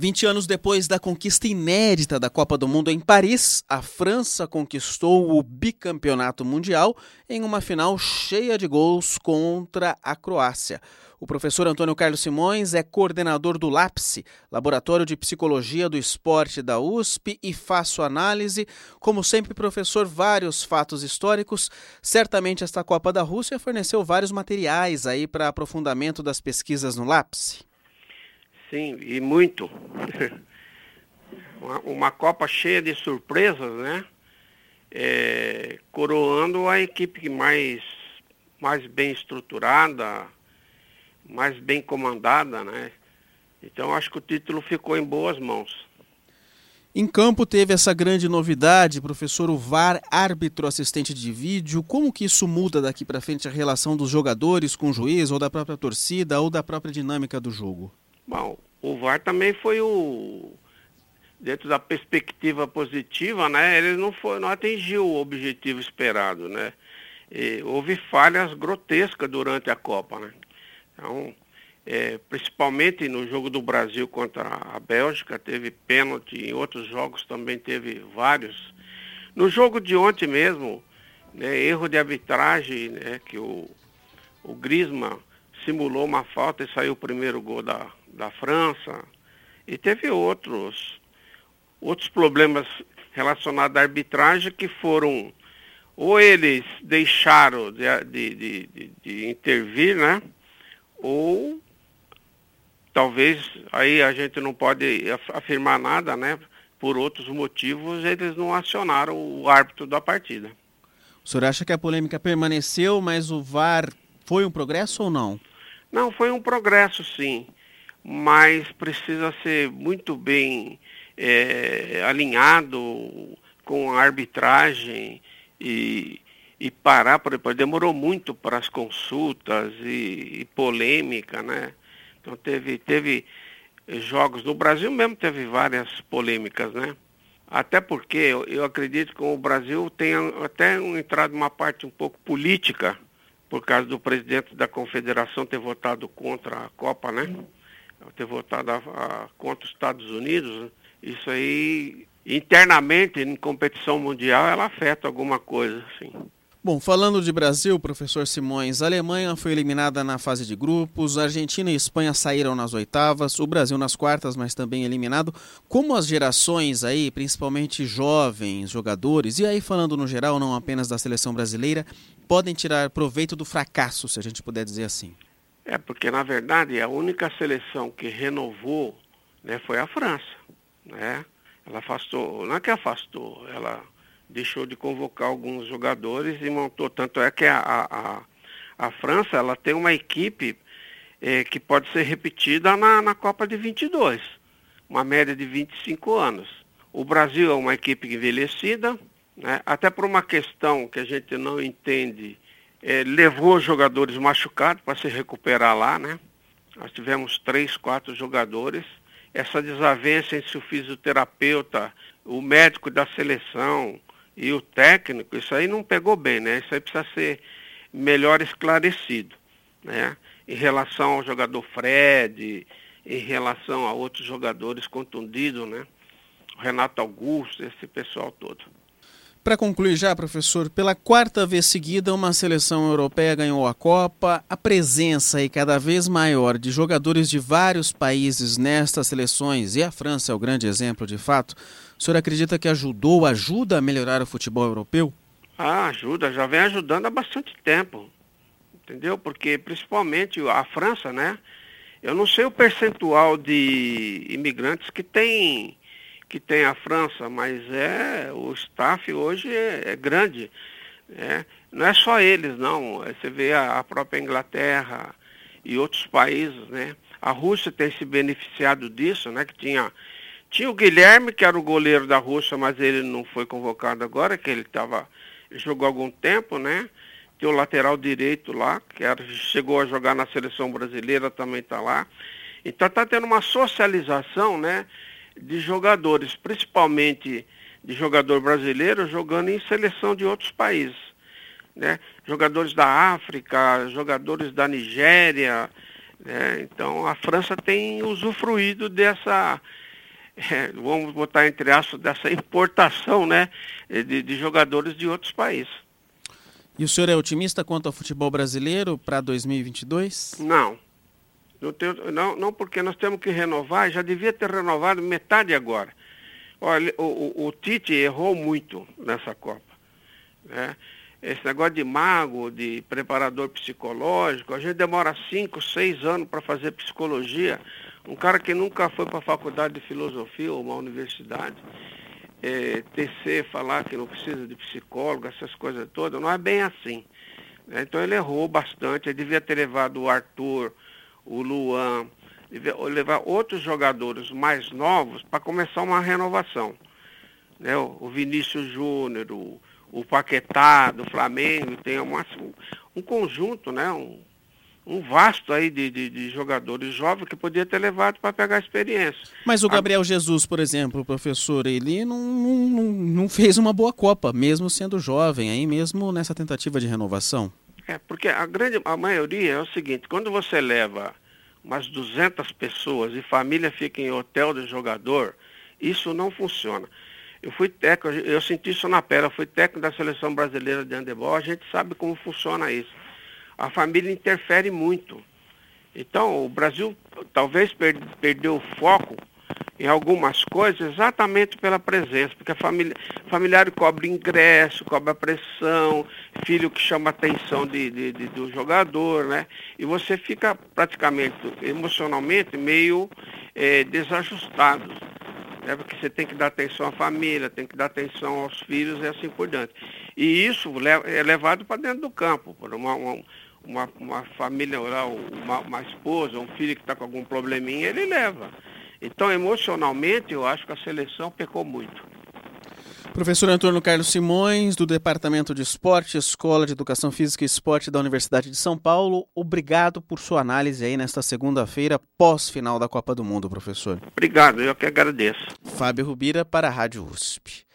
20 anos depois da conquista inédita da Copa do Mundo em Paris, a França conquistou o bicampeonato mundial em uma final cheia de gols contra a Croácia. O professor Antônio Carlos Simões é coordenador do LAPSE, Laboratório de Psicologia do Esporte da USP, e faço análise. Como sempre, professor, vários fatos históricos. Certamente esta Copa da Rússia forneceu vários materiais aí para aprofundamento das pesquisas no LAPSE. Sim, e muito. uma, uma, Copa cheia de surpresas, né? É, coroando a equipe mais, mais bem estruturada, mais bem comandada, né? Então acho que o título ficou em boas mãos. Em campo teve essa grande novidade, professor, o VAR, árbitro assistente de vídeo. Como que isso muda daqui para frente a relação dos jogadores com o juiz, ou da própria torcida, ou da própria dinâmica do jogo? Bom, o VAR também foi o dentro da perspectiva positiva, né? Ele não foi, não atingiu o objetivo esperado, né? E houve falhas grotescas durante a Copa, né? Então, é, principalmente no jogo do Brasil contra a Bélgica, teve pênalti, em outros jogos também teve vários. No jogo de ontem mesmo, né, erro de arbitragem, né, que o, o Grisma simulou uma falta e saiu o primeiro gol da, da França. E teve outros, outros problemas relacionados à arbitragem que foram ou eles deixaram de, de, de, de intervir, né? ou talvez aí a gente não pode afirmar nada, né? Por outros motivos, eles não acionaram o árbitro da partida. O senhor acha que a polêmica permaneceu, mas o VAR foi um progresso ou não? Não, foi um progresso sim, mas precisa ser muito bem é, alinhado com a arbitragem e, e parar, por exemplo, demorou muito para as consultas e, e, polêmica, né? Então teve, teve jogos no Brasil mesmo teve várias polêmicas, né? Até porque eu, eu acredito que o Brasil tenha até entrado uma parte um pouco política, por causa do presidente da confederação ter votado contra a Copa, né? Ter votado a, a, contra os Estados Unidos. Né? Isso aí, internamente, em competição mundial, ela afeta alguma coisa, assim. Bom, falando de Brasil, professor Simões, a Alemanha foi eliminada na fase de grupos, a Argentina e a Espanha saíram nas oitavas, o Brasil nas quartas, mas também eliminado. Como as gerações aí, principalmente jovens jogadores, e aí falando no geral, não apenas da seleção brasileira, podem tirar proveito do fracasso, se a gente puder dizer assim? É, porque na verdade a única seleção que renovou né, foi a França. Né? Ela afastou, não é que afastou, ela deixou de convocar alguns jogadores e montou, tanto é que a, a, a França ela tem uma equipe é, que pode ser repetida na, na Copa de 22, uma média de 25 anos. O Brasil é uma equipe envelhecida, né, até por uma questão que a gente não entende, é, levou jogadores machucados para se recuperar lá, né? Nós tivemos três, quatro jogadores. Essa desavença entre o fisioterapeuta, o médico da seleção, e o técnico, isso aí não pegou bem, né? Isso aí precisa ser melhor esclarecido, né? Em relação ao jogador Fred, em relação a outros jogadores contundidos, né? Renato Augusto, esse pessoal todo. Para concluir já, professor, pela quarta vez seguida, uma seleção europeia ganhou a Copa. A presença aí cada vez maior de jogadores de vários países nestas seleções, e a França é o grande exemplo de fato, o senhor acredita que ajudou, ajuda a melhorar o futebol europeu? Ah, ajuda, já vem ajudando há bastante tempo. Entendeu? Porque principalmente a França, né? Eu não sei o percentual de imigrantes que tem que tem a França, mas é o staff hoje é, é grande. Né? Não é só eles, não. É, você vê a, a, própria Inglaterra e outros países, né? A Rússia tem se beneficiado disso, né? Que tinha, tinha o Guilherme, que era o goleiro da Rússia, mas ele não foi convocado agora, que ele estava. Jogou algum tempo, né? Tem o lateral direito lá, que era, chegou a jogar na seleção brasileira, também está lá. Então está tendo uma socialização, né? De jogadores, principalmente de jogador brasileiro, jogando em seleção de outros países. Né? Jogadores da África, jogadores da Nigéria. Né? Então a França tem usufruído dessa, é, vamos botar entre aspas, dessa importação né, de, de jogadores de outros países. E o senhor é otimista quanto ao futebol brasileiro para 2022? Não. Não, tenho, não. não, porque nós temos que renovar, já devia ter renovado metade agora. Olha, o, o, o Tite errou muito nessa Copa. Né? Esse negócio de mago, de preparador psicológico, a gente demora cinco, seis anos para fazer psicologia. Um cara que nunca foi para a faculdade de filosofia ou uma universidade, é, tecer, falar que não precisa de psicólogo, essas coisas todas, não é bem assim. Né? Então ele errou bastante, ele devia ter levado o Arthur, o Luan, levar outros jogadores mais novos para começar uma renovação. Né? O Vinícius Júnior, o, o Paquetá do Flamengo, tem uma, um conjunto, né? um, um vasto aí de, de, de, jogadores jovens que podia ter levado para pegar experiência. Mas o Gabriel a... Jesus, por exemplo, professor, ele não, não, não fez uma boa Copa, mesmo sendo jovem, aí mesmo nessa tentativa de renovação. É, porque a grande a maioria é o seguinte, quando você leva umas 200 pessoas e família fica em hotel do jogador, isso não funciona. Eu fui técnico, eu senti isso na pele, eu fui técnico da seleção brasileira de handebol, a gente sabe como funciona isso a família interfere muito. Então, o Brasil talvez per perdeu o foco em algumas coisas exatamente pela presença, porque família, familiar cobre ingresso, cobra pressão, filho que chama a atenção de, de, de, do jogador, né? E você fica praticamente emocionalmente meio é, desajustado. Né? Porque você tem que dar atenção à família, tem que dar atenção aos filhos e assim por diante. E isso é levado para dentro do campo, por uma, uma uma, uma família uma, uma esposa, um filho que está com algum probleminha, ele leva. Então, emocionalmente, eu acho que a seleção pecou muito. Professor Antônio Carlos Simões, do Departamento de Esporte, Escola de Educação Física e Esporte da Universidade de São Paulo, obrigado por sua análise aí nesta segunda-feira, pós-final da Copa do Mundo, professor. Obrigado, eu que agradeço. Fábio Rubira para a Rádio USP.